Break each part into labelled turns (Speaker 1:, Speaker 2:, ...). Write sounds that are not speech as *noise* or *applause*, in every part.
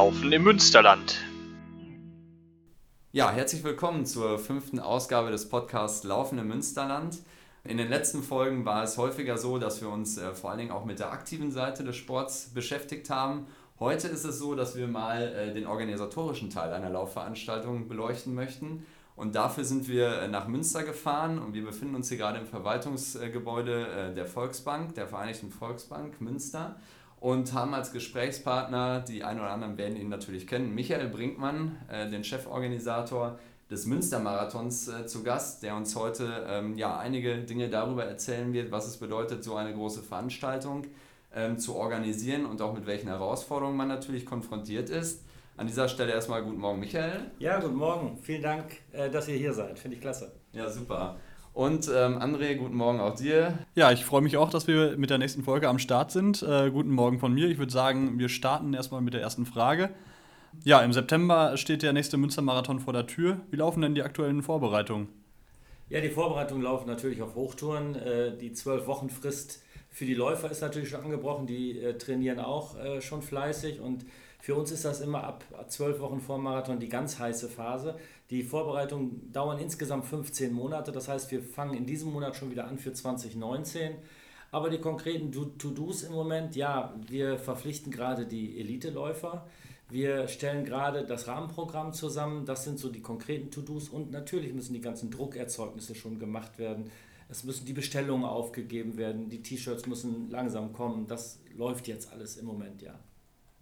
Speaker 1: Laufen im Münsterland.
Speaker 2: Ja, herzlich willkommen zur fünften Ausgabe des Podcasts Laufen im Münsterland. In den letzten Folgen war es häufiger so, dass wir uns äh, vor allen Dingen auch mit der aktiven Seite des Sports beschäftigt haben. Heute ist es so, dass wir mal äh, den organisatorischen Teil einer Laufveranstaltung beleuchten möchten. Und dafür sind wir äh, nach Münster gefahren und wir befinden uns hier gerade im Verwaltungsgebäude äh, der Volksbank, der Vereinigten Volksbank Münster und haben als Gesprächspartner, die einen oder anderen werden ihn natürlich kennen, Michael Brinkmann, äh, den Cheforganisator des Münstermarathons äh, zu Gast, der uns heute ähm, ja, einige Dinge darüber erzählen wird, was es bedeutet, so eine große Veranstaltung ähm, zu organisieren und auch mit welchen Herausforderungen man natürlich konfrontiert ist. An dieser Stelle erstmal guten Morgen, Michael.
Speaker 3: Ja, guten Morgen. Vielen Dank, äh, dass ihr hier seid. Finde ich klasse.
Speaker 2: Ja, super. Und ähm, André, guten Morgen auch dir.
Speaker 4: Ja, ich freue mich auch, dass wir mit der nächsten Folge am Start sind. Äh, guten Morgen von mir. Ich würde sagen, wir starten erstmal mit der ersten Frage. Ja, im September steht der nächste Münstermarathon vor der Tür. Wie laufen denn die aktuellen Vorbereitungen?
Speaker 3: Ja, die Vorbereitungen laufen natürlich auf Hochtouren. Äh, die zwölf Wochen Frist für die Läufer ist natürlich schon angebrochen. Die äh, trainieren auch äh, schon fleißig und für uns ist das immer ab zwölf Wochen vor dem Marathon die ganz heiße Phase. Die Vorbereitungen dauern insgesamt 15 Monate. Das heißt, wir fangen in diesem Monat schon wieder an für 2019. Aber die konkreten To-Dos im Moment, ja, wir verpflichten gerade die Elite-Läufer. Wir stellen gerade das Rahmenprogramm zusammen. Das sind so die konkreten To-Dos. Und natürlich müssen die ganzen Druckerzeugnisse schon gemacht werden. Es müssen die Bestellungen aufgegeben werden. Die T-Shirts müssen langsam kommen. Das läuft jetzt alles im Moment, ja.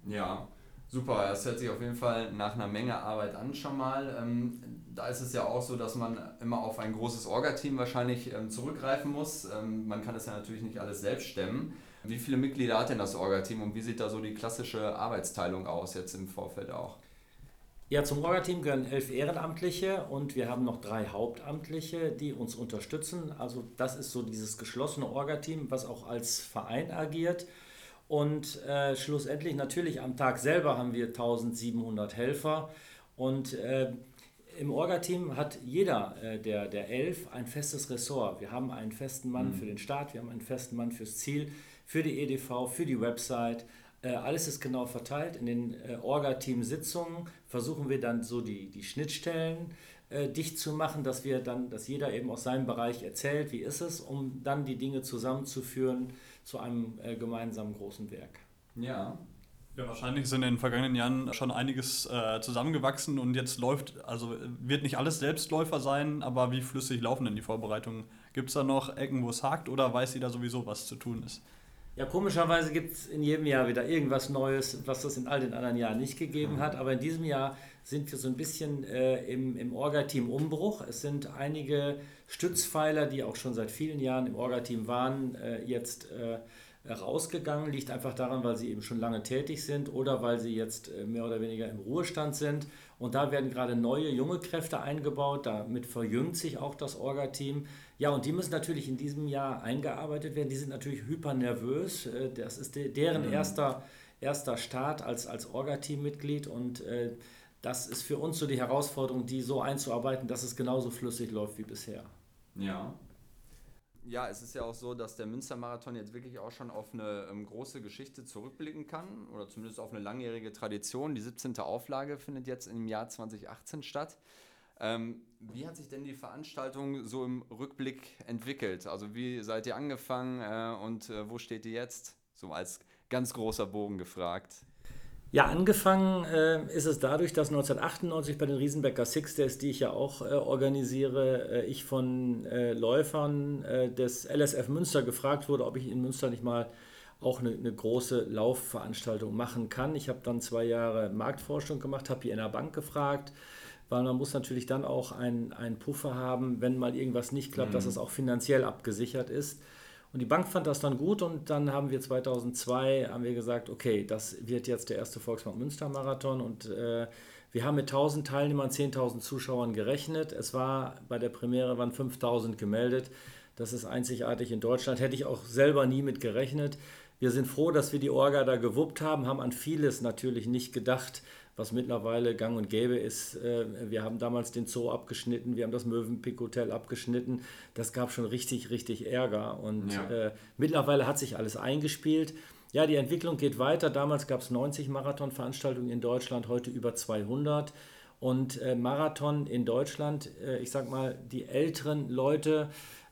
Speaker 2: Ja, Super, das hört sich auf jeden Fall nach einer Menge Arbeit an schon mal. Ähm, da ist es ja auch so, dass man immer auf ein großes Orga-Team wahrscheinlich ähm, zurückgreifen muss. Ähm, man kann das ja natürlich nicht alles selbst stemmen. Wie viele Mitglieder hat denn das Orga-Team und wie sieht da so die klassische Arbeitsteilung aus jetzt im Vorfeld auch?
Speaker 3: Ja, zum Orga-Team gehören elf Ehrenamtliche und wir haben noch drei Hauptamtliche, die uns unterstützen. Also das ist so dieses geschlossene Orga-Team, was auch als Verein agiert. Und äh, schlussendlich natürlich am Tag selber haben wir 1700 Helfer. Und äh, im Orga-Team hat jeder äh, der, der elf ein festes Ressort. Wir haben einen festen Mann mhm. für den Start, wir haben einen festen Mann fürs Ziel, für die EDV, für die Website. Äh, alles ist genau verteilt. In den äh, Orga-Team-Sitzungen versuchen wir dann so die, die Schnittstellen äh, dicht zu machen, dass wir dann, dass jeder eben aus seinem Bereich erzählt, wie ist es, um dann die Dinge zusammenzuführen zu einem äh, gemeinsamen großen Werk.
Speaker 4: Ja. Ja, wahrscheinlich sind in den vergangenen Jahren schon einiges äh, zusammengewachsen und jetzt läuft, also wird nicht alles Selbstläufer sein, aber wie flüssig laufen denn die Vorbereitungen? Gibt es da noch Ecken, wo es hakt oder weiß jeder sowieso, was zu tun ist?
Speaker 3: Ja, komischerweise gibt es in jedem Jahr wieder irgendwas Neues, was es in all den anderen Jahren nicht gegeben hat. Aber in diesem Jahr sind wir so ein bisschen äh, im, im Orga-Team Umbruch. Es sind einige Stützpfeiler, die auch schon seit vielen Jahren im Orga-Team waren, äh, jetzt äh, rausgegangen. Liegt einfach daran, weil sie eben schon lange tätig sind oder weil sie jetzt äh, mehr oder weniger im Ruhestand sind. Und da werden gerade neue, junge Kräfte eingebaut. Damit verjüngt sich auch das Orga-Team. Ja, und die müssen natürlich in diesem Jahr eingearbeitet werden. Die sind natürlich hyper nervös. Äh, das ist deren mhm. erster, erster Start als, als Orga-Team-Mitglied und äh, das ist für uns so die Herausforderung, die so einzuarbeiten, dass es genauso flüssig läuft wie bisher.
Speaker 2: Ja. Ja, es ist ja auch so, dass der Münstermarathon jetzt wirklich auch schon auf eine ähm, große Geschichte zurückblicken kann oder zumindest auf eine langjährige Tradition. Die 17. Auflage findet jetzt im Jahr 2018 statt. Ähm, wie hat sich denn die Veranstaltung so im Rückblick entwickelt? Also wie seid ihr angefangen äh, und äh, wo steht ihr jetzt? So als ganz großer Bogen gefragt.
Speaker 3: Ja, angefangen äh, ist es dadurch, dass 1998 bei den Riesenbecker Six Days, die ich ja auch äh, organisiere, äh, ich von äh, Läufern des LSF Münster gefragt wurde, ob ich in Münster nicht mal auch eine, eine große Laufveranstaltung machen kann. Ich habe dann zwei Jahre Marktforschung gemacht, habe hier in der Bank gefragt, weil man muss natürlich dann auch einen Puffer haben, wenn mal irgendwas nicht klappt, mhm. dass es auch finanziell abgesichert ist. Und die Bank fand das dann gut und dann haben wir 2002 haben wir gesagt, okay, das wird jetzt der erste Volksbank Münster Marathon und äh, wir haben mit 1000 Teilnehmern, 10.000 Zuschauern gerechnet. Es war bei der Premiere waren 5000 gemeldet. Das ist einzigartig in Deutschland. Hätte ich auch selber nie mit gerechnet. Wir sind froh, dass wir die Orga da gewuppt haben, haben an vieles natürlich nicht gedacht, was mittlerweile gang und gäbe ist. Äh, wir haben damals den Zoo abgeschnitten, wir haben das Mövenpick Hotel abgeschnitten. Das gab schon richtig, richtig Ärger. Und ja. äh, mittlerweile hat sich alles eingespielt. Ja, die Entwicklung geht weiter. Damals gab es 90 Marathonveranstaltungen in Deutschland, heute über 200. Und äh, Marathon in Deutschland, ich sag mal, die älteren Leute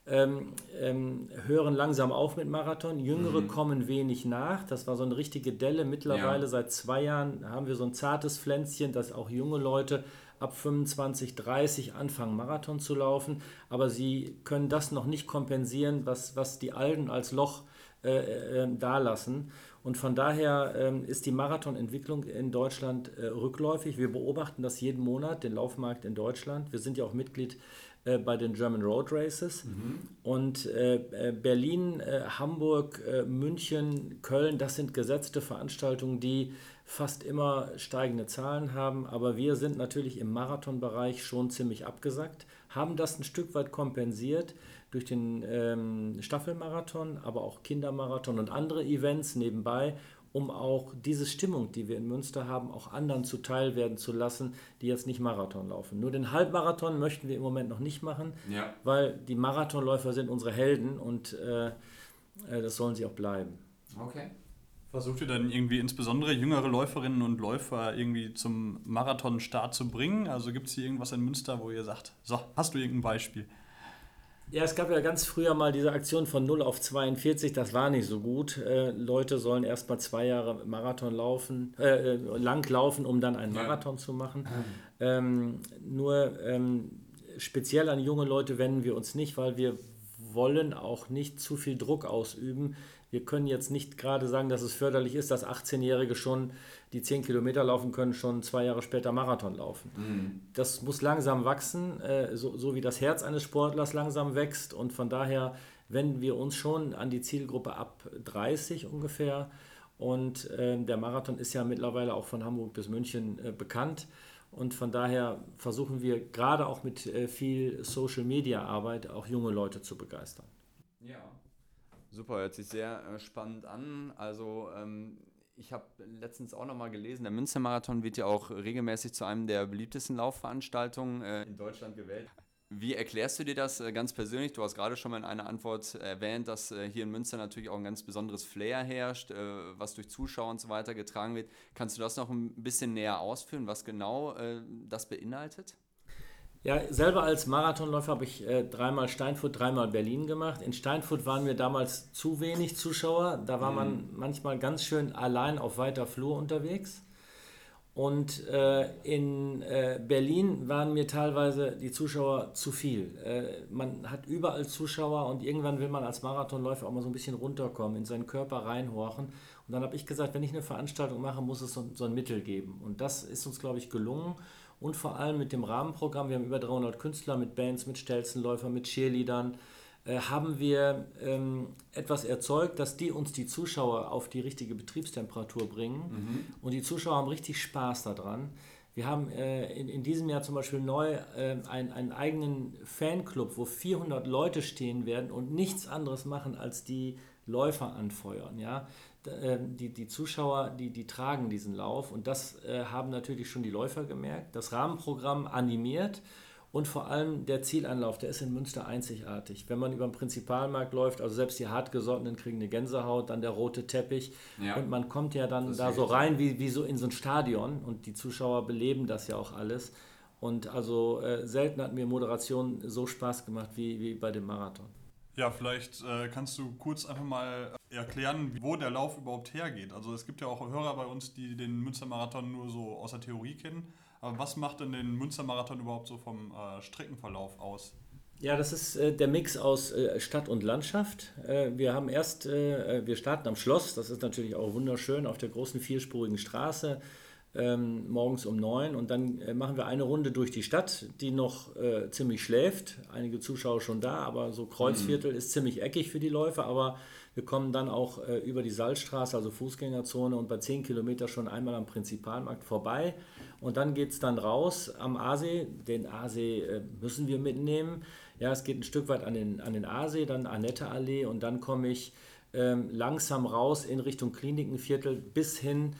Speaker 3: ähm, ähm, hören langsam auf mit Marathon, Jüngere mhm. kommen wenig nach. Das war so eine richtige Delle. Mittlerweile ja. seit zwei Jahren haben wir so ein zartes Pflänzchen, dass auch junge Leute ab 25, 30 anfangen, Marathon zu laufen. Aber sie können das noch nicht kompensieren, was, was die Alten als Loch äh, äh, äh dalassen. Und von daher ähm, ist die Marathonentwicklung in Deutschland äh, rückläufig. Wir beobachten das jeden Monat, den Laufmarkt in Deutschland. Wir sind ja auch Mitglied äh, bei den German Road Races. Mhm. Und äh, äh Berlin, äh, Hamburg, München, Köln, das sind gesetzte Veranstaltungen, die fast immer steigende Zahlen haben. Aber wir sind natürlich im Marathonbereich schon ziemlich abgesackt, haben das ein Stück weit kompensiert durch den ähm, Staffelmarathon, aber auch Kindermarathon und andere Events nebenbei um auch diese Stimmung, die wir in Münster haben, auch anderen zuteil werden zu lassen, die jetzt nicht Marathon laufen. Nur den Halbmarathon möchten wir im Moment noch nicht machen, ja. weil die Marathonläufer sind unsere Helden und äh, äh, das sollen sie auch bleiben.
Speaker 4: Okay. Versucht ihr dann irgendwie insbesondere jüngere Läuferinnen und Läufer irgendwie zum Marathonstart zu bringen? Also gibt es hier irgendwas in Münster, wo ihr sagt, so, hast du irgendein Beispiel?
Speaker 3: Ja, es gab ja ganz früher mal diese Aktion von 0 auf 42, das war nicht so gut. Äh, Leute sollen erst mal zwei Jahre Marathon laufen, äh, äh lang laufen, um dann einen Marathon ja. zu machen. Ähm, nur ähm, speziell an junge Leute wenden wir uns nicht, weil wir wollen auch nicht zu viel Druck ausüben wir können jetzt nicht gerade sagen, dass es förderlich ist, dass 18-Jährige schon, die 10 Kilometer laufen können, schon zwei Jahre später Marathon laufen. Mhm. Das muss langsam wachsen, äh, so, so wie das Herz eines Sportlers langsam wächst. Und von daher wenden wir uns schon an die Zielgruppe ab 30 ungefähr. Und äh, der Marathon ist ja mittlerweile auch von Hamburg bis München äh, bekannt. Und von daher versuchen wir gerade auch mit äh, viel Social-Media-Arbeit auch junge Leute zu begeistern.
Speaker 2: Ja. Super, hört sich sehr äh, spannend an. Also ähm, ich habe letztens auch nochmal gelesen, der Münstermarathon wird ja auch regelmäßig zu einem der beliebtesten Laufveranstaltungen äh, in Deutschland gewählt. Wie erklärst du dir das äh, ganz persönlich? Du hast gerade schon mal in einer Antwort erwähnt, dass äh, hier in Münster natürlich auch ein ganz besonderes Flair herrscht, was durch Zuschauer und so weiter getragen wird. Kannst du das noch ein bisschen näher ausführen, was genau das beinhaltet?
Speaker 3: Ja, selber als Marathonläufer habe ich äh, dreimal Steinfurt, dreimal Berlin gemacht. In Steinfurt waren wir damals zu wenig Zuschauer. Da war mhm. man manchmal ganz schön allein auf weiter Flur unterwegs. Und äh, in äh, Berlin waren mir teilweise die Zuschauer zu viel. Äh, man hat überall Zuschauer und irgendwann will man als Marathonläufer auch mal so ein bisschen runterkommen, in seinen Körper reinhorchen. Und dann habe ich gesagt, wenn ich eine Veranstaltung mache, muss es so, so ein Mittel geben. Und das ist uns, glaube ich, gelungen und vor allem mit dem Rahmenprogramm, wir haben über 300 Künstler mit Bands, mit Stelzenläufern, mit Cheerleadern, äh, haben wir ähm, etwas erzeugt, dass die uns die Zuschauer auf die richtige Betriebstemperatur bringen mhm. und die Zuschauer haben richtig Spaß daran. Wir haben äh, in, in diesem Jahr zum Beispiel neu äh, einen, einen eigenen Fanclub, wo 400 Leute stehen werden und nichts anderes machen, als die Läufer anfeuern. Ja? Ähm, die, die Zuschauer, die, die tragen diesen Lauf und das äh, haben natürlich schon die Läufer gemerkt. Das Rahmenprogramm animiert und vor allem der Zielanlauf, der ist in Münster einzigartig. Wenn man über den Prinzipalmarkt läuft, also selbst die hartgesottenen kriegen eine Gänsehaut, dann der rote Teppich ja. und man kommt ja dann da so rein wie, wie so in so ein Stadion und die Zuschauer beleben das ja auch alles. Und also äh, selten hat mir Moderation so Spaß gemacht wie, wie bei dem Marathon.
Speaker 4: Ja, vielleicht äh, kannst du kurz einfach mal erklären, wo der Lauf überhaupt hergeht. Also es gibt ja auch Hörer bei uns, die den Münstermarathon nur so aus der Theorie kennen. Aber was macht denn den Münstermarathon überhaupt so vom äh, Streckenverlauf aus?
Speaker 3: Ja, das ist äh, der Mix aus äh, Stadt und Landschaft. Äh, wir haben erst, äh, wir starten am Schloss, das ist natürlich auch wunderschön, auf der großen vierspurigen Straße ähm, morgens um neun und dann äh, machen wir eine Runde durch die Stadt, die noch äh, ziemlich schläft. Einige Zuschauer schon da, aber so Kreuzviertel mhm. ist ziemlich eckig für die Läufer, aber wir kommen dann auch äh, über die Salzstraße, also Fußgängerzone und bei zehn Kilometern schon einmal am Prinzipalmarkt vorbei. Und dann geht es dann raus am Aasee. Den Aasee äh, müssen wir mitnehmen. Ja, es geht ein Stück weit an den, an den Aasee, dann Annette Allee und dann komme ich ähm, langsam raus in Richtung Klinikenviertel bis hin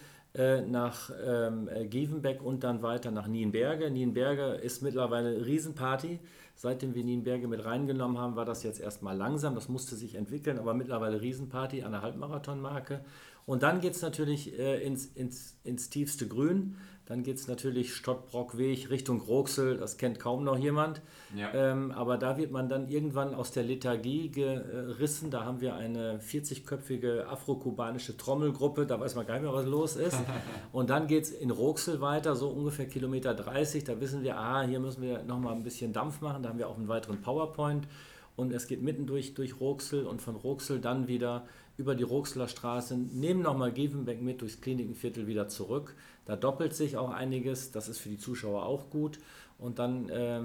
Speaker 3: nach ähm, äh, Gievenbeck und dann weiter nach Nienberge. Nienberge ist mittlerweile eine Riesenparty. Seitdem wir Nienberge mit reingenommen haben, war das jetzt erstmal langsam. Das musste sich entwickeln, aber mittlerweile Riesenparty an der Halbmarathonmarke. Und dann geht es natürlich äh, ins, ins, ins tiefste Grün. Dann geht es natürlich Stottbrockweg Richtung Roxel, das kennt kaum noch jemand. Ja. Ähm, aber da wird man dann irgendwann aus der Lethargie gerissen. Da haben wir eine 40-köpfige afro-kubanische Trommelgruppe, da weiß man gar nicht mehr, was los ist. *laughs* Und dann geht es in Roxel weiter, so ungefähr Kilometer 30. Da wissen wir, ah, hier müssen wir nochmal ein bisschen Dampf machen. Da haben wir auch einen weiteren PowerPoint. Und es geht mitten durch, durch Roxel und von Roxel dann wieder über die Roxler Straße, nehmen nochmal Givenbeck mit durchs Klinikenviertel wieder zurück. Da doppelt sich auch einiges, das ist für die Zuschauer auch gut. Und dann äh,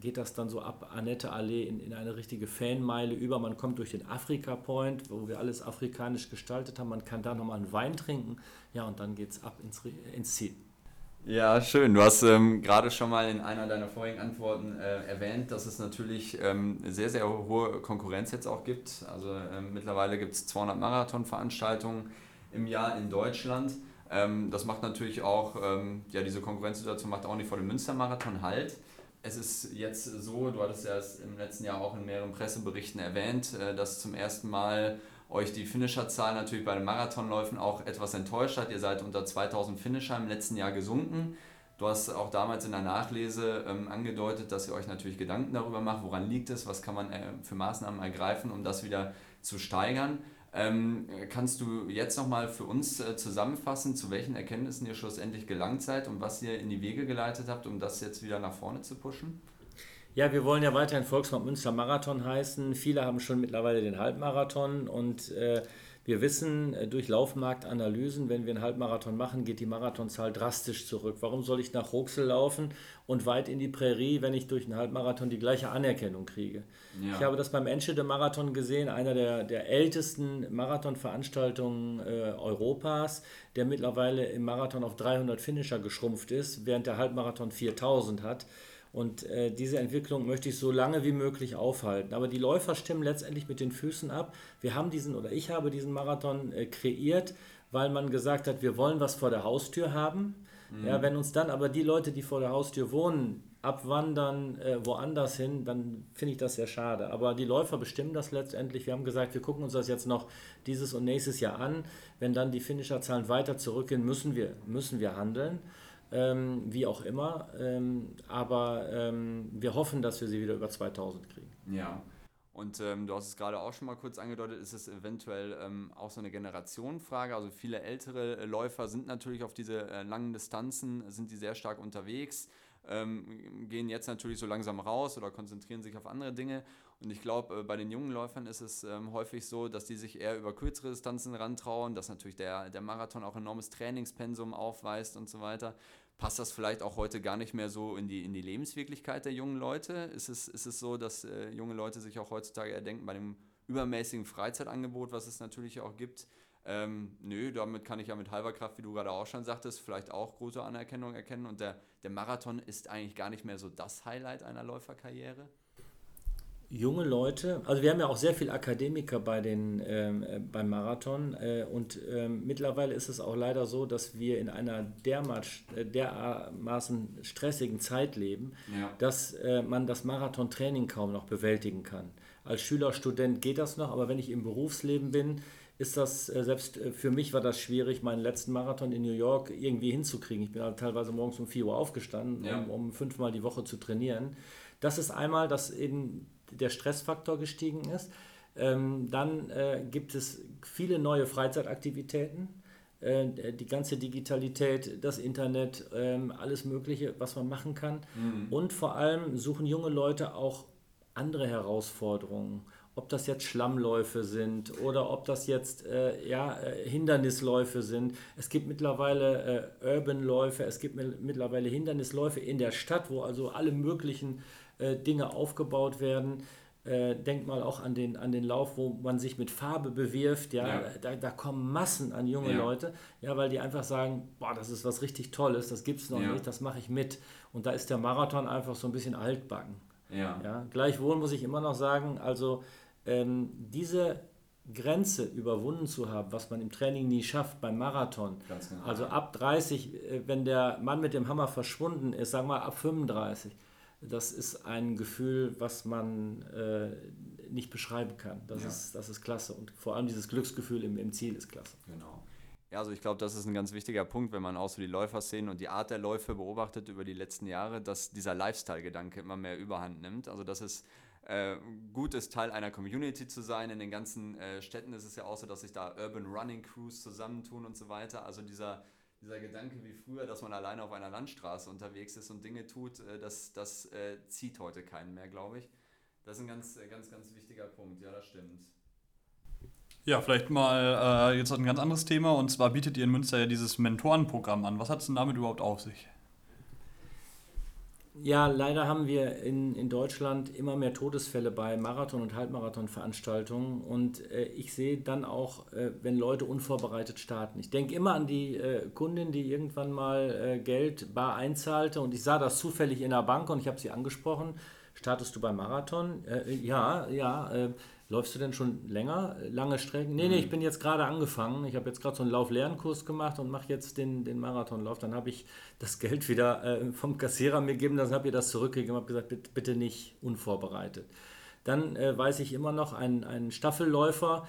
Speaker 3: geht das dann so ab Annette Allee in, in eine richtige Fanmeile über. Man kommt durch den Afrika Point, wo wir alles afrikanisch gestaltet haben. Man kann da nochmal einen Wein trinken. Ja, und dann geht es ab ins, ins Ziel.
Speaker 2: Ja, schön. Du hast ähm, gerade schon mal in einer deiner vorigen Antworten äh, erwähnt, dass es natürlich ähm, sehr, sehr hohe Konkurrenz jetzt auch gibt. Also ähm, mittlerweile gibt es 200 Marathonveranstaltungen im Jahr in Deutschland. Ähm, das macht natürlich auch, ähm, ja, diese Konkurrenzsituation macht auch nicht vor dem Münstermarathon halt. Es ist jetzt so, du hattest ja im letzten Jahr auch in mehreren Presseberichten erwähnt, äh, dass zum ersten Mal euch die Finisherzahl natürlich bei den Marathonläufen auch etwas enttäuscht hat. Ihr seid unter 2000 Finisher im letzten Jahr gesunken. Du hast auch damals in der Nachlese ähm, angedeutet, dass ihr euch natürlich Gedanken darüber macht, woran liegt es, was kann man äh, für Maßnahmen ergreifen, um das wieder zu steigern. Ähm, kannst du jetzt nochmal für uns äh, zusammenfassen, zu welchen Erkenntnissen ihr schlussendlich gelangt seid und was ihr in die Wege geleitet habt, um das jetzt wieder nach vorne zu pushen?
Speaker 3: Ja, wir wollen ja weiterhin Volksmarkt Münster Marathon heißen. Viele haben schon mittlerweile den Halbmarathon und äh, wir wissen äh, durch Laufmarktanalysen, wenn wir einen Halbmarathon machen, geht die Marathonzahl drastisch zurück. Warum soll ich nach Ruxel laufen und weit in die Prärie, wenn ich durch einen Halbmarathon die gleiche Anerkennung kriege? Ja. Ich habe das beim Enschede Marathon gesehen, einer der, der ältesten Marathonveranstaltungen äh, Europas, der mittlerweile im Marathon auf 300 Finisher geschrumpft ist, während der Halbmarathon 4000 hat. Und äh, diese Entwicklung möchte ich so lange wie möglich aufhalten. Aber die Läufer stimmen letztendlich mit den Füßen ab. Wir haben diesen oder ich habe diesen Marathon äh, kreiert, weil man gesagt hat, wir wollen was vor der Haustür haben. Mhm. Ja, wenn uns dann aber die Leute, die vor der Haustür wohnen, abwandern äh, woanders hin, dann finde ich das sehr schade. Aber die Läufer bestimmen das letztendlich. Wir haben gesagt, wir gucken uns das jetzt noch dieses und nächstes Jahr an. Wenn dann die Finisherzahlen weiter zurückgehen, müssen wir, müssen wir handeln ähm, wie auch immer. Ähm, aber ähm, wir hoffen, dass wir sie wieder über 2000 kriegen.
Speaker 2: Ja. Und ähm, du hast es gerade auch schon mal kurz angedeutet, ist es eventuell ähm, auch so eine Generationenfrage. Also viele ältere äh, Läufer sind natürlich auf diese äh, langen Distanzen, sind die sehr stark unterwegs, ähm, gehen jetzt natürlich so langsam raus oder konzentrieren sich auf andere Dinge. Und ich glaube, äh, bei den jungen Läufern ist es ähm, häufig so, dass die sich eher über kürzere Distanzen rantrauen, dass natürlich der, der Marathon auch enormes Trainingspensum aufweist und so weiter. Passt das vielleicht auch heute gar nicht mehr so in die, in die Lebenswirklichkeit der jungen Leute? Ist es, ist es so, dass äh, junge Leute sich auch heutzutage erdenken bei dem übermäßigen Freizeitangebot, was es natürlich auch gibt, ähm, nö, damit kann ich ja mit halber Kraft, wie du gerade auch schon sagtest, vielleicht auch große Anerkennung erkennen. Und der, der Marathon ist eigentlich gar nicht mehr so das Highlight einer Läuferkarriere
Speaker 3: junge Leute, also wir haben ja auch sehr viele Akademiker bei den, ähm, äh, beim Marathon äh, und ähm, mittlerweile ist es auch leider so, dass wir in einer dermaßen, äh, dermaßen stressigen Zeit leben, ja. dass äh, man das Marathontraining kaum noch bewältigen kann. Als Schüler, Student geht das noch, aber wenn ich im Berufsleben bin, ist das, äh, selbst äh, für mich war das schwierig, meinen letzten Marathon in New York irgendwie hinzukriegen. Ich bin halt teilweise morgens um 4 Uhr aufgestanden, ja. um, um fünfmal die Woche zu trainieren. Das ist einmal, dass eben der Stressfaktor gestiegen ist. Ähm, dann äh, gibt es viele neue Freizeitaktivitäten. Äh, die ganze Digitalität, das Internet, ähm, alles Mögliche, was man machen kann. Mhm. Und vor allem suchen junge Leute auch andere Herausforderungen. Ob das jetzt Schlammläufe sind oder ob das jetzt äh, ja, äh, Hindernisläufe sind. Es gibt mittlerweile äh, Urban-Läufe, es gibt mittlerweile Hindernisläufe in der Stadt, wo also alle möglichen äh, Dinge aufgebaut werden. Äh, denk mal auch an den, an den Lauf, wo man sich mit Farbe bewirft. Ja, ja. Da, da kommen Massen an junge ja. Leute, ja, weil die einfach sagen, boah, das ist was richtig Tolles, das gibt es noch ja. nicht, das mache ich mit. Und da ist der Marathon einfach so ein bisschen altbacken. Ja. Ja, gleichwohl muss ich immer noch sagen, also ähm, diese Grenze überwunden zu haben, was man im Training nie schafft beim Marathon. Genau. Also ab 30, äh, wenn der Mann mit dem Hammer verschwunden ist, sagen wir ab 35, das ist ein Gefühl, was man äh, nicht beschreiben kann. Das, ja. ist, das ist klasse. Und vor allem dieses Glücksgefühl im, im Ziel ist klasse.
Speaker 2: Genau. Ja, also ich glaube, das ist ein ganz wichtiger Punkt, wenn man auch so die Läuferszenen und die Art der Läufe beobachtet über die letzten Jahre, dass dieser Lifestyle-Gedanke immer mehr überhand nimmt. Also dass es äh, gut ist, Teil einer Community zu sein. In den ganzen äh, Städten ist es ja auch so, dass sich da Urban Running Crews zusammentun und so weiter. Also dieser, dieser Gedanke wie früher, dass man alleine auf einer Landstraße unterwegs ist und Dinge tut, äh, das, das äh, zieht heute keinen mehr, glaube ich. Das ist ein ganz, äh, ganz, ganz wichtiger Punkt. Ja, das stimmt.
Speaker 4: Ja, vielleicht mal äh, jetzt ein ganz anderes Thema. Und zwar bietet ihr in Münster ja dieses Mentorenprogramm an. Was hat es denn damit überhaupt auf sich?
Speaker 3: Ja, leider haben wir in, in Deutschland immer mehr Todesfälle bei Marathon- und Halbmarathon-Veranstaltungen. Und äh, ich sehe dann auch, äh, wenn Leute unvorbereitet starten. Ich denke immer an die äh, Kundin, die irgendwann mal äh, Geld bar einzahlte. Und ich sah das zufällig in der Bank und ich habe sie angesprochen. Startest du beim Marathon? Äh, ja, ja äh, Läufst du denn schon länger, lange Strecken? Nee, nee, ich mhm. bin jetzt gerade angefangen. Ich habe jetzt gerade so einen Lauf-Lernkurs gemacht und mache jetzt den, den Marathonlauf. Dann habe ich das Geld wieder äh, vom Kassierer mir gegeben, dann habe ich das zurückgegeben und habe gesagt, bitte, bitte, nicht unvorbereitet. Dann äh, weiß ich immer noch, ein, ein Staffelläufer,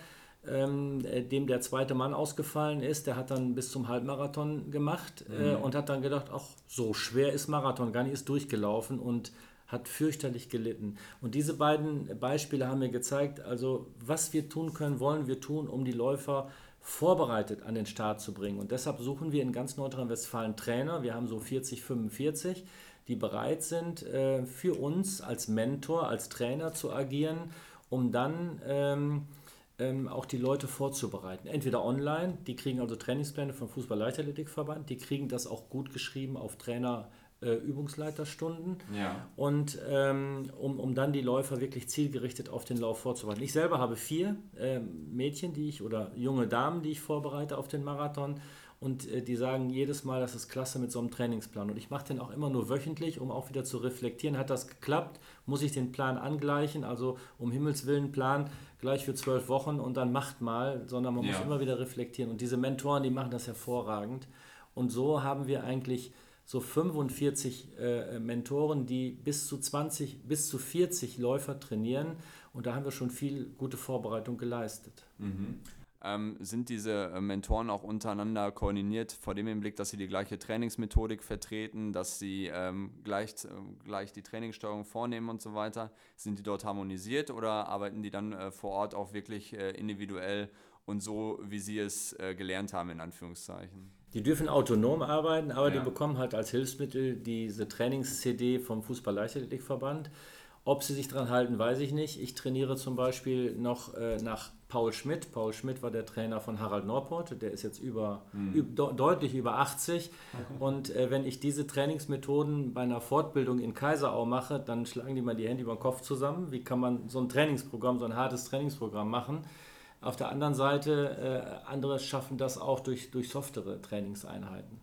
Speaker 3: ähm, äh, dem der zweite Mann ausgefallen ist, der hat dann bis zum Halbmarathon gemacht äh, mhm. und hat dann gedacht, ach, so schwer ist Marathon gar nicht, ist durchgelaufen und hat fürchterlich gelitten. Und diese beiden Beispiele haben mir gezeigt, also was wir tun können, wollen wir tun, um die Läufer vorbereitet an den Start zu bringen. Und deshalb suchen wir in ganz Nordrhein-Westfalen Trainer. Wir haben so 40, 45, die bereit sind, äh, für uns als Mentor, als Trainer zu agieren, um dann ähm, ähm, auch die Leute vorzubereiten. Entweder online, die kriegen also Trainingspläne vom Fußball-Leichtathletikverband, die kriegen das auch gut geschrieben auf Trainer äh, Übungsleiterstunden. Ja. und ähm, um, um dann die Läufer wirklich zielgerichtet auf den Lauf vorzubereiten. Ich selber habe vier äh, Mädchen, die ich oder junge Damen, die ich vorbereite auf den Marathon. Und äh, die sagen jedes Mal, das ist klasse mit so einem Trainingsplan. Und ich mache den auch immer nur wöchentlich, um auch wieder zu reflektieren, hat das geklappt, muss ich den Plan angleichen, also um Himmels Willen Plan gleich für zwölf Wochen und dann macht mal, sondern man ja. muss immer wieder reflektieren. Und diese Mentoren, die machen das hervorragend. Und so haben wir eigentlich so 45 äh, Mentoren, die bis zu 20, bis zu 40 Läufer trainieren. Und da haben wir schon viel gute Vorbereitung geleistet.
Speaker 2: Mhm. Ähm, sind diese äh, Mentoren auch untereinander koordiniert vor dem Hinblick, dass sie die gleiche Trainingsmethodik vertreten, dass sie ähm, gleich, äh, gleich die Trainingssteuerung vornehmen und so weiter? Sind die dort harmonisiert oder arbeiten die dann äh, vor Ort auch wirklich äh, individuell und so, wie sie es äh, gelernt haben, in Anführungszeichen?
Speaker 3: Die dürfen autonom arbeiten, aber ja. die bekommen halt als Hilfsmittel diese Trainings-CD vom Fußball-Leichtathletikverband. Ob sie sich daran halten, weiß ich nicht. Ich trainiere zum Beispiel noch äh, nach Paul Schmidt. Paul Schmidt war der Trainer von Harald Norport. Der ist jetzt über, mhm. über deutlich über 80. Und äh, wenn ich diese Trainingsmethoden bei einer Fortbildung in Kaiserau mache, dann schlagen die mal die Hände über den Kopf zusammen. Wie kann man so ein Trainingsprogramm, so ein hartes Trainingsprogramm machen? Auf der anderen Seite, äh, andere schaffen das auch durch, durch softere Trainingseinheiten.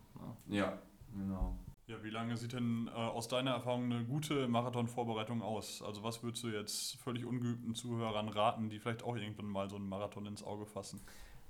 Speaker 2: Ja, ja genau.
Speaker 4: Ja, wie lange sieht denn äh, aus deiner Erfahrung eine gute Marathonvorbereitung aus? Also was würdest du jetzt völlig ungeübten Zuhörern raten, die vielleicht auch irgendwann mal so einen Marathon ins Auge fassen?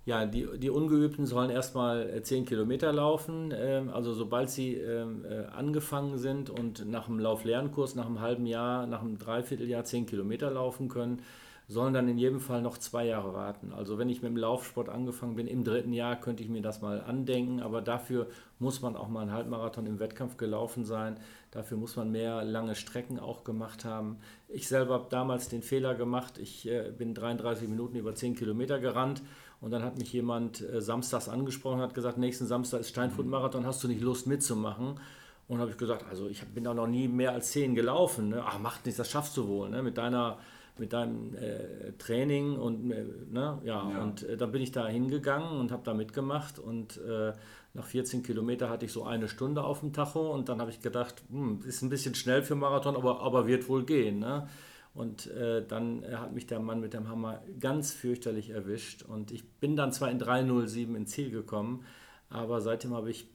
Speaker 3: Ja, die, die Ungeübten sollen erstmal 10 äh, Kilometer laufen. Ähm, also sobald sie ähm, äh, angefangen sind und nach dem Lauf-Lernkurs, nach einem halben Jahr, nach einem Dreivierteljahr 10 Kilometer laufen können, sollen dann in jedem Fall noch zwei Jahre warten. Also wenn ich mit dem Laufsport angefangen bin, im dritten Jahr könnte ich mir das mal andenken, aber dafür muss man auch mal einen Halbmarathon im Wettkampf gelaufen sein. Dafür muss man mehr lange Strecken auch gemacht haben. Ich selber habe damals den Fehler gemacht, ich äh, bin 33 Minuten über 10 Kilometer gerannt und dann hat mich jemand äh, samstags angesprochen, hat gesagt, nächsten Samstag ist Steinfurt-Marathon, hast du nicht Lust mitzumachen? Und habe ich gesagt, also ich bin da noch nie mehr als 10 gelaufen. Ne? Ach, macht nichts, das schaffst du wohl. Ne? Mit deiner mit deinem äh, Training und äh, ne, ja, ja. und äh, dann bin ich da hingegangen und habe da mitgemacht und äh, nach 14 Kilometer hatte ich so eine Stunde auf dem Tacho und dann habe ich gedacht, hm, ist ein bisschen schnell für Marathon, aber, aber wird wohl gehen. Ne? Und äh, dann äh, hat mich der Mann mit dem Hammer ganz fürchterlich erwischt und ich bin dann zwar in 3.07 ins Ziel gekommen, aber seitdem habe ich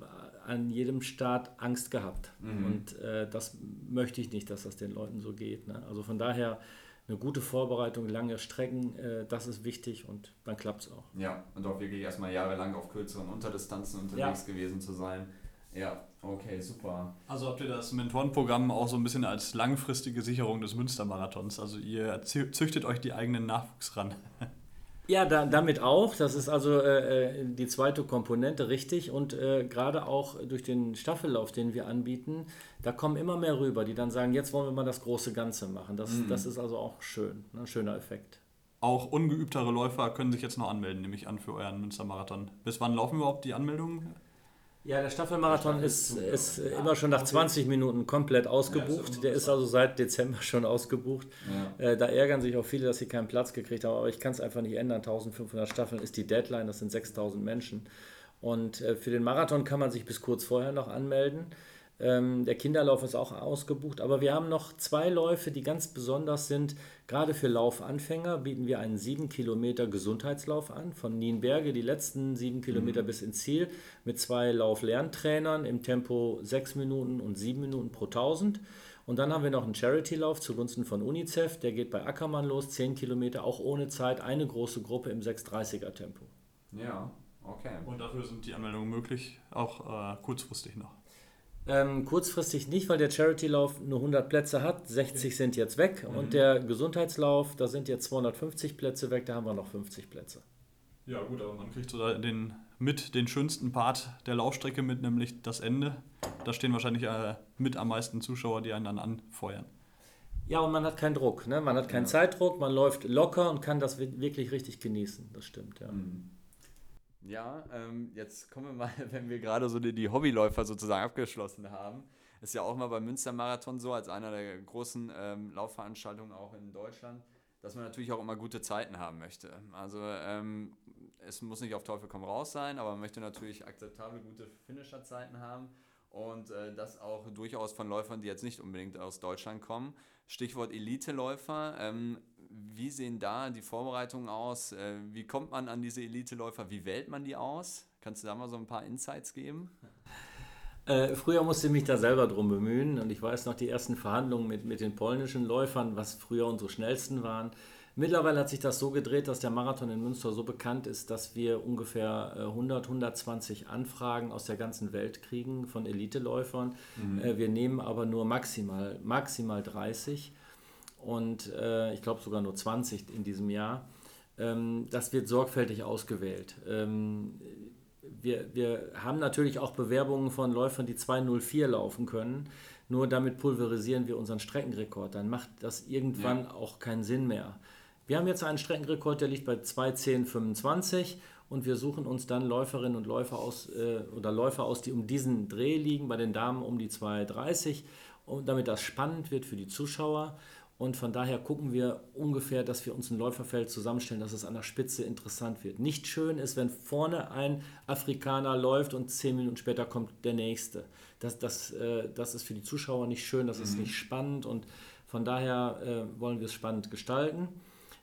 Speaker 3: an jedem Start Angst gehabt. Mhm. Und das möchte ich nicht, dass das den Leuten so geht. Ne? Also von daher eine gute Vorbereitung, lange Strecken, äh, das ist wichtig und dann klappt es auch.
Speaker 2: Ja, und auch wirklich erstmal jahrelang auf kürzeren Unterdistanzen unterwegs ja. gewesen zu sein. Ja, okay, super.
Speaker 4: Also habt ihr das Mentorenprogramm auch so ein bisschen als langfristige Sicherung des Münstermarathons? Also ihr züchtet euch die eigenen Nachwuchs ran. *laughs*
Speaker 3: Ja, da, damit auch. Das ist also äh, äh, die zweite Komponente, richtig. Und äh, gerade auch durch den Staffellauf, den wir anbieten, da kommen immer mehr rüber, die dann sagen, jetzt wollen wir mal das große Ganze machen. Das, mhm. das ist also auch schön, ne? ein schöner Effekt.
Speaker 4: Auch ungeübtere Läufer können sich jetzt noch anmelden, nehme ich an, für euren Münstermarathon. Bis wann laufen überhaupt die Anmeldungen?
Speaker 3: Ja, der Staffelmarathon ist, ist immer schon nach 20 Minuten komplett ausgebucht. Der ist also seit Dezember schon ausgebucht. Ja. Äh, da ärgern sich auch viele, dass sie keinen Platz gekriegt haben. Aber ich kann es einfach nicht ändern. 1500 Staffeln ist die Deadline, das sind 6000 Menschen. Und äh, für den Marathon kann man sich bis kurz vorher noch anmelden. Ähm, der Kinderlauf ist auch ausgebucht, aber wir haben noch zwei Läufe, die ganz besonders sind. Gerade für Laufanfänger bieten wir einen 7 Kilometer Gesundheitslauf an, von Nienberge, die letzten 7 Kilometer mhm. bis ins Ziel, mit zwei Lauflerntrainern im Tempo 6 Minuten und 7 Minuten pro 1000. Und dann haben wir noch einen Charity-Lauf zugunsten von UNICEF, der geht bei Ackermann los, 10 Kilometer, auch ohne Zeit, eine große Gruppe im 630er Tempo.
Speaker 4: Ja, okay. Und dafür sind die Anmeldungen möglich, auch äh, kurzfristig noch.
Speaker 3: Ähm, kurzfristig nicht, weil der Charity-Lauf nur 100 Plätze hat. 60 sind jetzt weg. Mhm. Und der Gesundheitslauf, da sind jetzt 250 Plätze weg, da haben wir noch 50 Plätze.
Speaker 4: Ja, gut, aber man kriegt so den, mit den schönsten Part der Laufstrecke mit, nämlich das Ende. Da stehen wahrscheinlich äh, mit am meisten Zuschauer, die einen dann anfeuern.
Speaker 3: Ja, und man hat keinen Druck. Ne? Man hat keinen ja. Zeitdruck, man läuft locker und kann das wirklich richtig genießen. Das stimmt, ja. Mhm.
Speaker 2: Ja, ähm, jetzt kommen wir mal, *laughs* wenn wir gerade so die, die, Hobbyläufer sozusagen abgeschlossen haben. Ist ja auch mal beim Münstermarathon so, als einer der großen ähm, Laufveranstaltungen auch in Deutschland, dass man natürlich auch immer gute Zeiten haben möchte. Also ähm, es muss nicht auf Teufel komm raus sein, aber man möchte natürlich akzeptable, gute Finisherzeiten haben und äh, das auch durchaus von Läufern, die jetzt nicht unbedingt aus Deutschland kommen. Stichwort Elite-Läufer. Ähm, wie sehen da die Vorbereitungen aus? Äh, wie kommt man an diese Elite-Läufer? Wie wählt man die aus? Kannst du da mal so ein paar Insights geben?
Speaker 3: Äh, früher musste ich mich da selber drum bemühen und ich weiß noch die ersten Verhandlungen mit, mit den polnischen Läufern, was früher unsere schnellsten waren. Mittlerweile hat sich das so gedreht, dass der Marathon in Münster so bekannt ist, dass wir ungefähr 100, äh, 120 Anfragen aus der ganzen Welt kriegen von Eliteläufern. Mhm. Äh, wir nehmen aber nur maximal, maximal 30 und äh, ich glaube sogar nur 20 in diesem Jahr. Ähm, das wird sorgfältig ausgewählt. Ähm, wir, wir haben natürlich auch Bewerbungen von Läufern, die 2.04 laufen können. Nur damit pulverisieren wir unseren Streckenrekord. Dann macht das irgendwann ja. auch keinen Sinn mehr. Wir haben jetzt einen Streckenrekord, der liegt bei 2.10.25 und wir suchen uns dann Läuferinnen und Läufer aus äh, oder Läufer aus, die um diesen Dreh liegen, bei den Damen um die 2.30, und damit das spannend wird für die Zuschauer. Und von daher gucken wir ungefähr, dass wir uns ein Läuferfeld zusammenstellen, dass es an der Spitze interessant wird. Nicht schön ist, wenn vorne ein Afrikaner läuft und zehn Minuten später kommt der nächste. Das, das, äh, das ist für die Zuschauer nicht schön, das mhm. ist nicht spannend und von daher äh, wollen wir es spannend gestalten.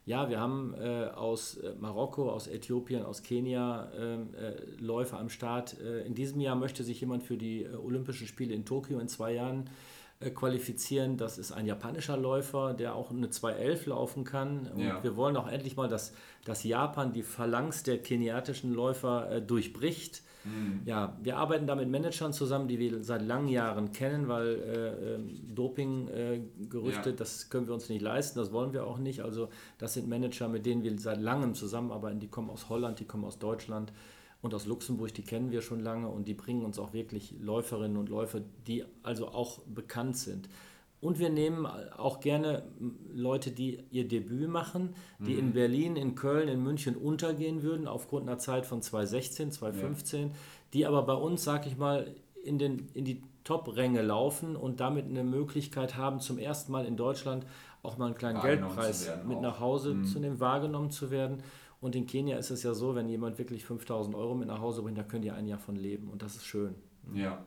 Speaker 3: Ja, wir haben äh, aus äh, Marokko, aus Äthiopien, aus Kenia ähm, äh, Läufer am Start. Äh, in diesem Jahr möchte sich jemand für die Olympischen Spiele in Tokio in zwei Jahren äh, qualifizieren. Das ist ein japanischer Läufer, der auch eine 2.11 laufen kann. Und ja. wir wollen auch endlich mal, dass, dass Japan die Phalanx der keniatischen Läufer äh, durchbricht. Mhm. Ja, wir arbeiten da mit Managern zusammen, die wir seit langen Jahren kennen, weil äh, ähm, Doping-Gerüchte, äh, ja. das können wir uns nicht leisten, das wollen wir auch nicht. Also das sind Manager, mit denen wir seit langem zusammenarbeiten. Die kommen aus Holland, die kommen aus Deutschland und aus Luxemburg, die kennen wir schon lange und die bringen uns auch wirklich Läuferinnen und Läufer, die also auch bekannt sind. Und wir nehmen auch gerne Leute, die ihr Debüt machen, die mhm. in Berlin, in Köln, in München untergehen würden, aufgrund einer Zeit von 2016, 2015, ja. die aber bei uns, sag ich mal, in, den, in die Top-Ränge laufen und damit eine Möglichkeit haben, zum ersten Mal in Deutschland auch mal einen kleinen Geldpreis mit nach Hause mhm. zu nehmen, wahrgenommen zu werden. Und in Kenia ist es ja so, wenn jemand wirklich 5000 Euro mit nach Hause bringt, da können die ein Jahr von leben und das ist schön.
Speaker 2: Ja.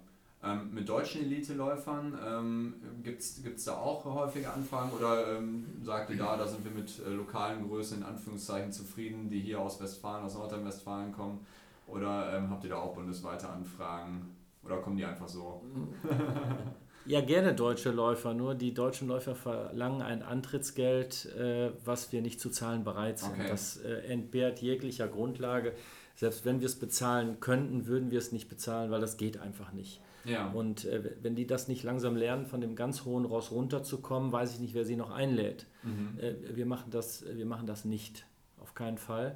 Speaker 2: Ähm, mit deutschen Elite-Läufern ähm, gibt es da auch häufige Anfragen oder ähm, sagt ihr da, da sind wir mit äh, lokalen Größen in Anführungszeichen zufrieden, die hier aus Westfalen, aus Nordrhein-Westfalen kommen? Oder ähm, habt ihr da auch bundesweite Anfragen oder kommen die einfach so? *laughs*
Speaker 3: Ja, gerne deutsche Läufer, nur die deutschen Läufer verlangen ein Antrittsgeld, äh, was wir nicht zu zahlen bereit sind. Okay. Das äh, entbehrt jeglicher Grundlage. Selbst wenn wir es bezahlen könnten, würden wir es nicht bezahlen, weil das geht einfach nicht. Ja. Und äh, wenn die das nicht langsam lernen, von dem ganz hohen Ross runterzukommen, weiß ich nicht, wer sie noch einlädt. Mhm. Äh, wir, machen das, wir machen das nicht. auf keinen Fall.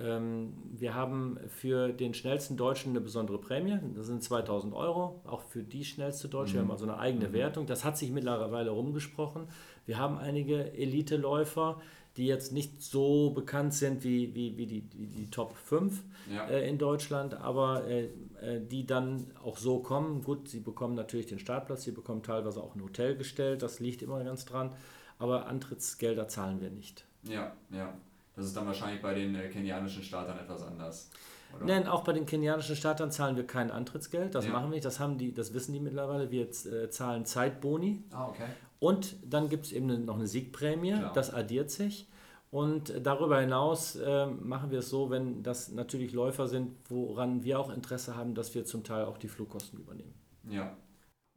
Speaker 3: Ähm, wir haben für den schnellsten Deutschen eine besondere Prämie. Das sind 2000 Euro, auch für die schnellste Deutsche. Mhm. Wir haben also eine eigene mhm. Wertung. Das hat sich mittlerweile rumgesprochen. Wir haben einige Elite-Läufer, die jetzt nicht so bekannt sind wie, wie, wie die, die, die Top 5 ja. äh, in Deutschland, aber äh, äh, die dann auch so kommen. Gut, sie bekommen natürlich den Startplatz, sie bekommen teilweise auch ein Hotel gestellt, das liegt immer ganz dran, aber Antrittsgelder zahlen wir nicht.
Speaker 2: Ja, ja. Das ist dann wahrscheinlich bei den äh, kenianischen Startern etwas anders.
Speaker 3: Oder? Nein, auch bei den kenianischen Startern zahlen wir kein Antrittsgeld. Das ja. machen wir nicht. Das haben die, das wissen die mittlerweile. Wir äh, zahlen Zeitboni.
Speaker 2: Ah, okay.
Speaker 3: Und dann gibt es eben noch eine Siegprämie. Klar. Das addiert sich. Und darüber hinaus äh, machen wir es so, wenn das natürlich Läufer sind, woran wir auch Interesse haben, dass wir zum Teil auch die Flugkosten übernehmen.
Speaker 2: Ja.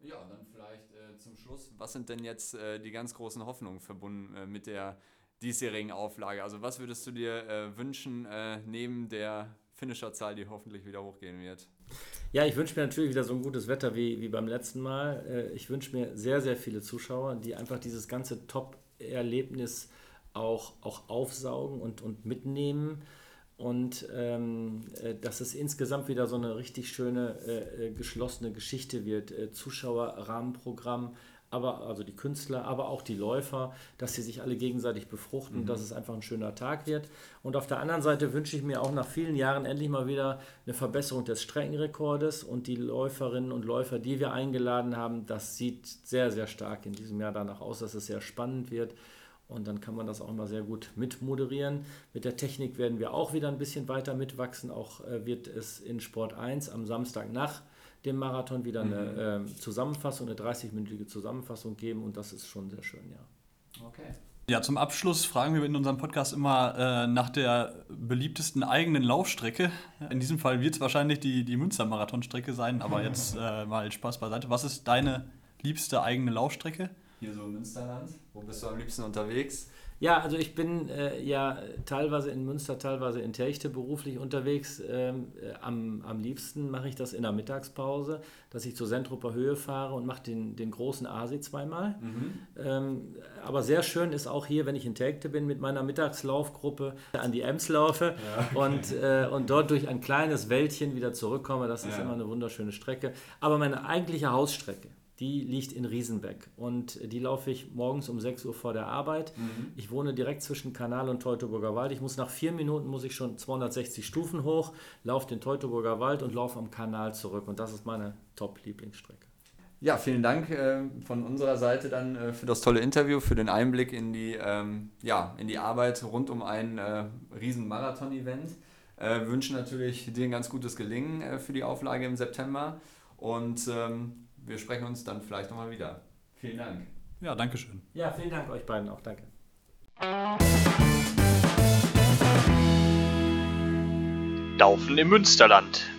Speaker 2: Ja, dann vielleicht äh, zum Schluss. Was sind denn jetzt äh, die ganz großen Hoffnungen verbunden äh, mit der diesjährigen Auflage? Also was würdest du dir äh, wünschen äh, neben der Finisherzahl, die hoffentlich wieder hochgehen wird?
Speaker 3: Ja, ich wünsche mir natürlich wieder so ein gutes Wetter wie, wie beim letzten Mal. Äh, ich wünsche mir sehr, sehr viele Zuschauer, die einfach dieses ganze Top-Erlebnis auch, auch aufsaugen und, und mitnehmen. Und ähm, äh, dass es insgesamt wieder so eine richtig schöne äh, äh geschlossene Geschichte wird. Äh, Zuschauerrahmenprogramm, aber also die Künstler, aber auch die Läufer, dass sie sich alle gegenseitig befruchten, mhm. dass es einfach ein schöner Tag wird. Und auf der anderen Seite wünsche ich mir auch nach vielen Jahren endlich mal wieder eine Verbesserung des Streckenrekordes und die Läuferinnen und Läufer, die wir eingeladen haben, das sieht sehr, sehr stark in diesem Jahr danach aus, dass es sehr spannend wird. Und dann kann man das auch mal sehr gut mitmoderieren. Mit der Technik werden wir auch wieder ein bisschen weiter mitwachsen. Auch äh, wird es in Sport 1 am Samstag nach dem Marathon wieder eine mhm. äh, Zusammenfassung, eine 30-minütige Zusammenfassung geben und das ist schon sehr schön, ja.
Speaker 4: Okay. Ja, zum Abschluss fragen wir in unserem Podcast immer äh, nach der beliebtesten eigenen Laufstrecke. In diesem Fall wird es wahrscheinlich die, die Münster-Marathonstrecke sein, aber *laughs* jetzt äh, mal Spaß beiseite. Was ist deine liebste eigene Laufstrecke?
Speaker 2: Hier so im Münsterland. Wo bist du am liebsten unterwegs?
Speaker 3: Ja, also ich bin äh, ja teilweise in Münster, teilweise in Terchte beruflich unterwegs. Ähm, äh, am, am liebsten mache ich das in der Mittagspause, dass ich zur Sentruper Höhe fahre und mache den, den großen Asi zweimal. Mhm. Ähm, aber sehr schön ist auch hier, wenn ich in Terchte bin, mit meiner Mittagslaufgruppe an die Ems laufe ja, und, äh, und dort durch ein kleines Wäldchen wieder zurückkomme. Das ist ja. immer eine wunderschöne Strecke. Aber meine eigentliche Hausstrecke, die liegt in Riesenbeck. Und die laufe ich morgens um 6 Uhr vor der Arbeit. Mhm. Ich wohne direkt zwischen Kanal und Teutoburger Wald. Ich muss nach vier Minuten muss ich schon 260 Stufen hoch, laufe den Teutoburger Wald und laufe am Kanal zurück. Und das ist meine Top-Lieblingsstrecke.
Speaker 2: Ja, vielen Dank äh, von unserer Seite dann äh, für das tolle Interview, für den Einblick in die, ähm, ja, in die Arbeit rund um ein äh, Riesen-Marathon-Event. Äh, wünschen natürlich dir ein ganz gutes Gelingen äh, für die Auflage im September. Und ähm, wir sprechen uns dann vielleicht nochmal wieder. Vielen Dank.
Speaker 4: Ja, danke schön.
Speaker 3: Ja, vielen Dank euch beiden auch. Danke.
Speaker 1: Laufen im Münsterland.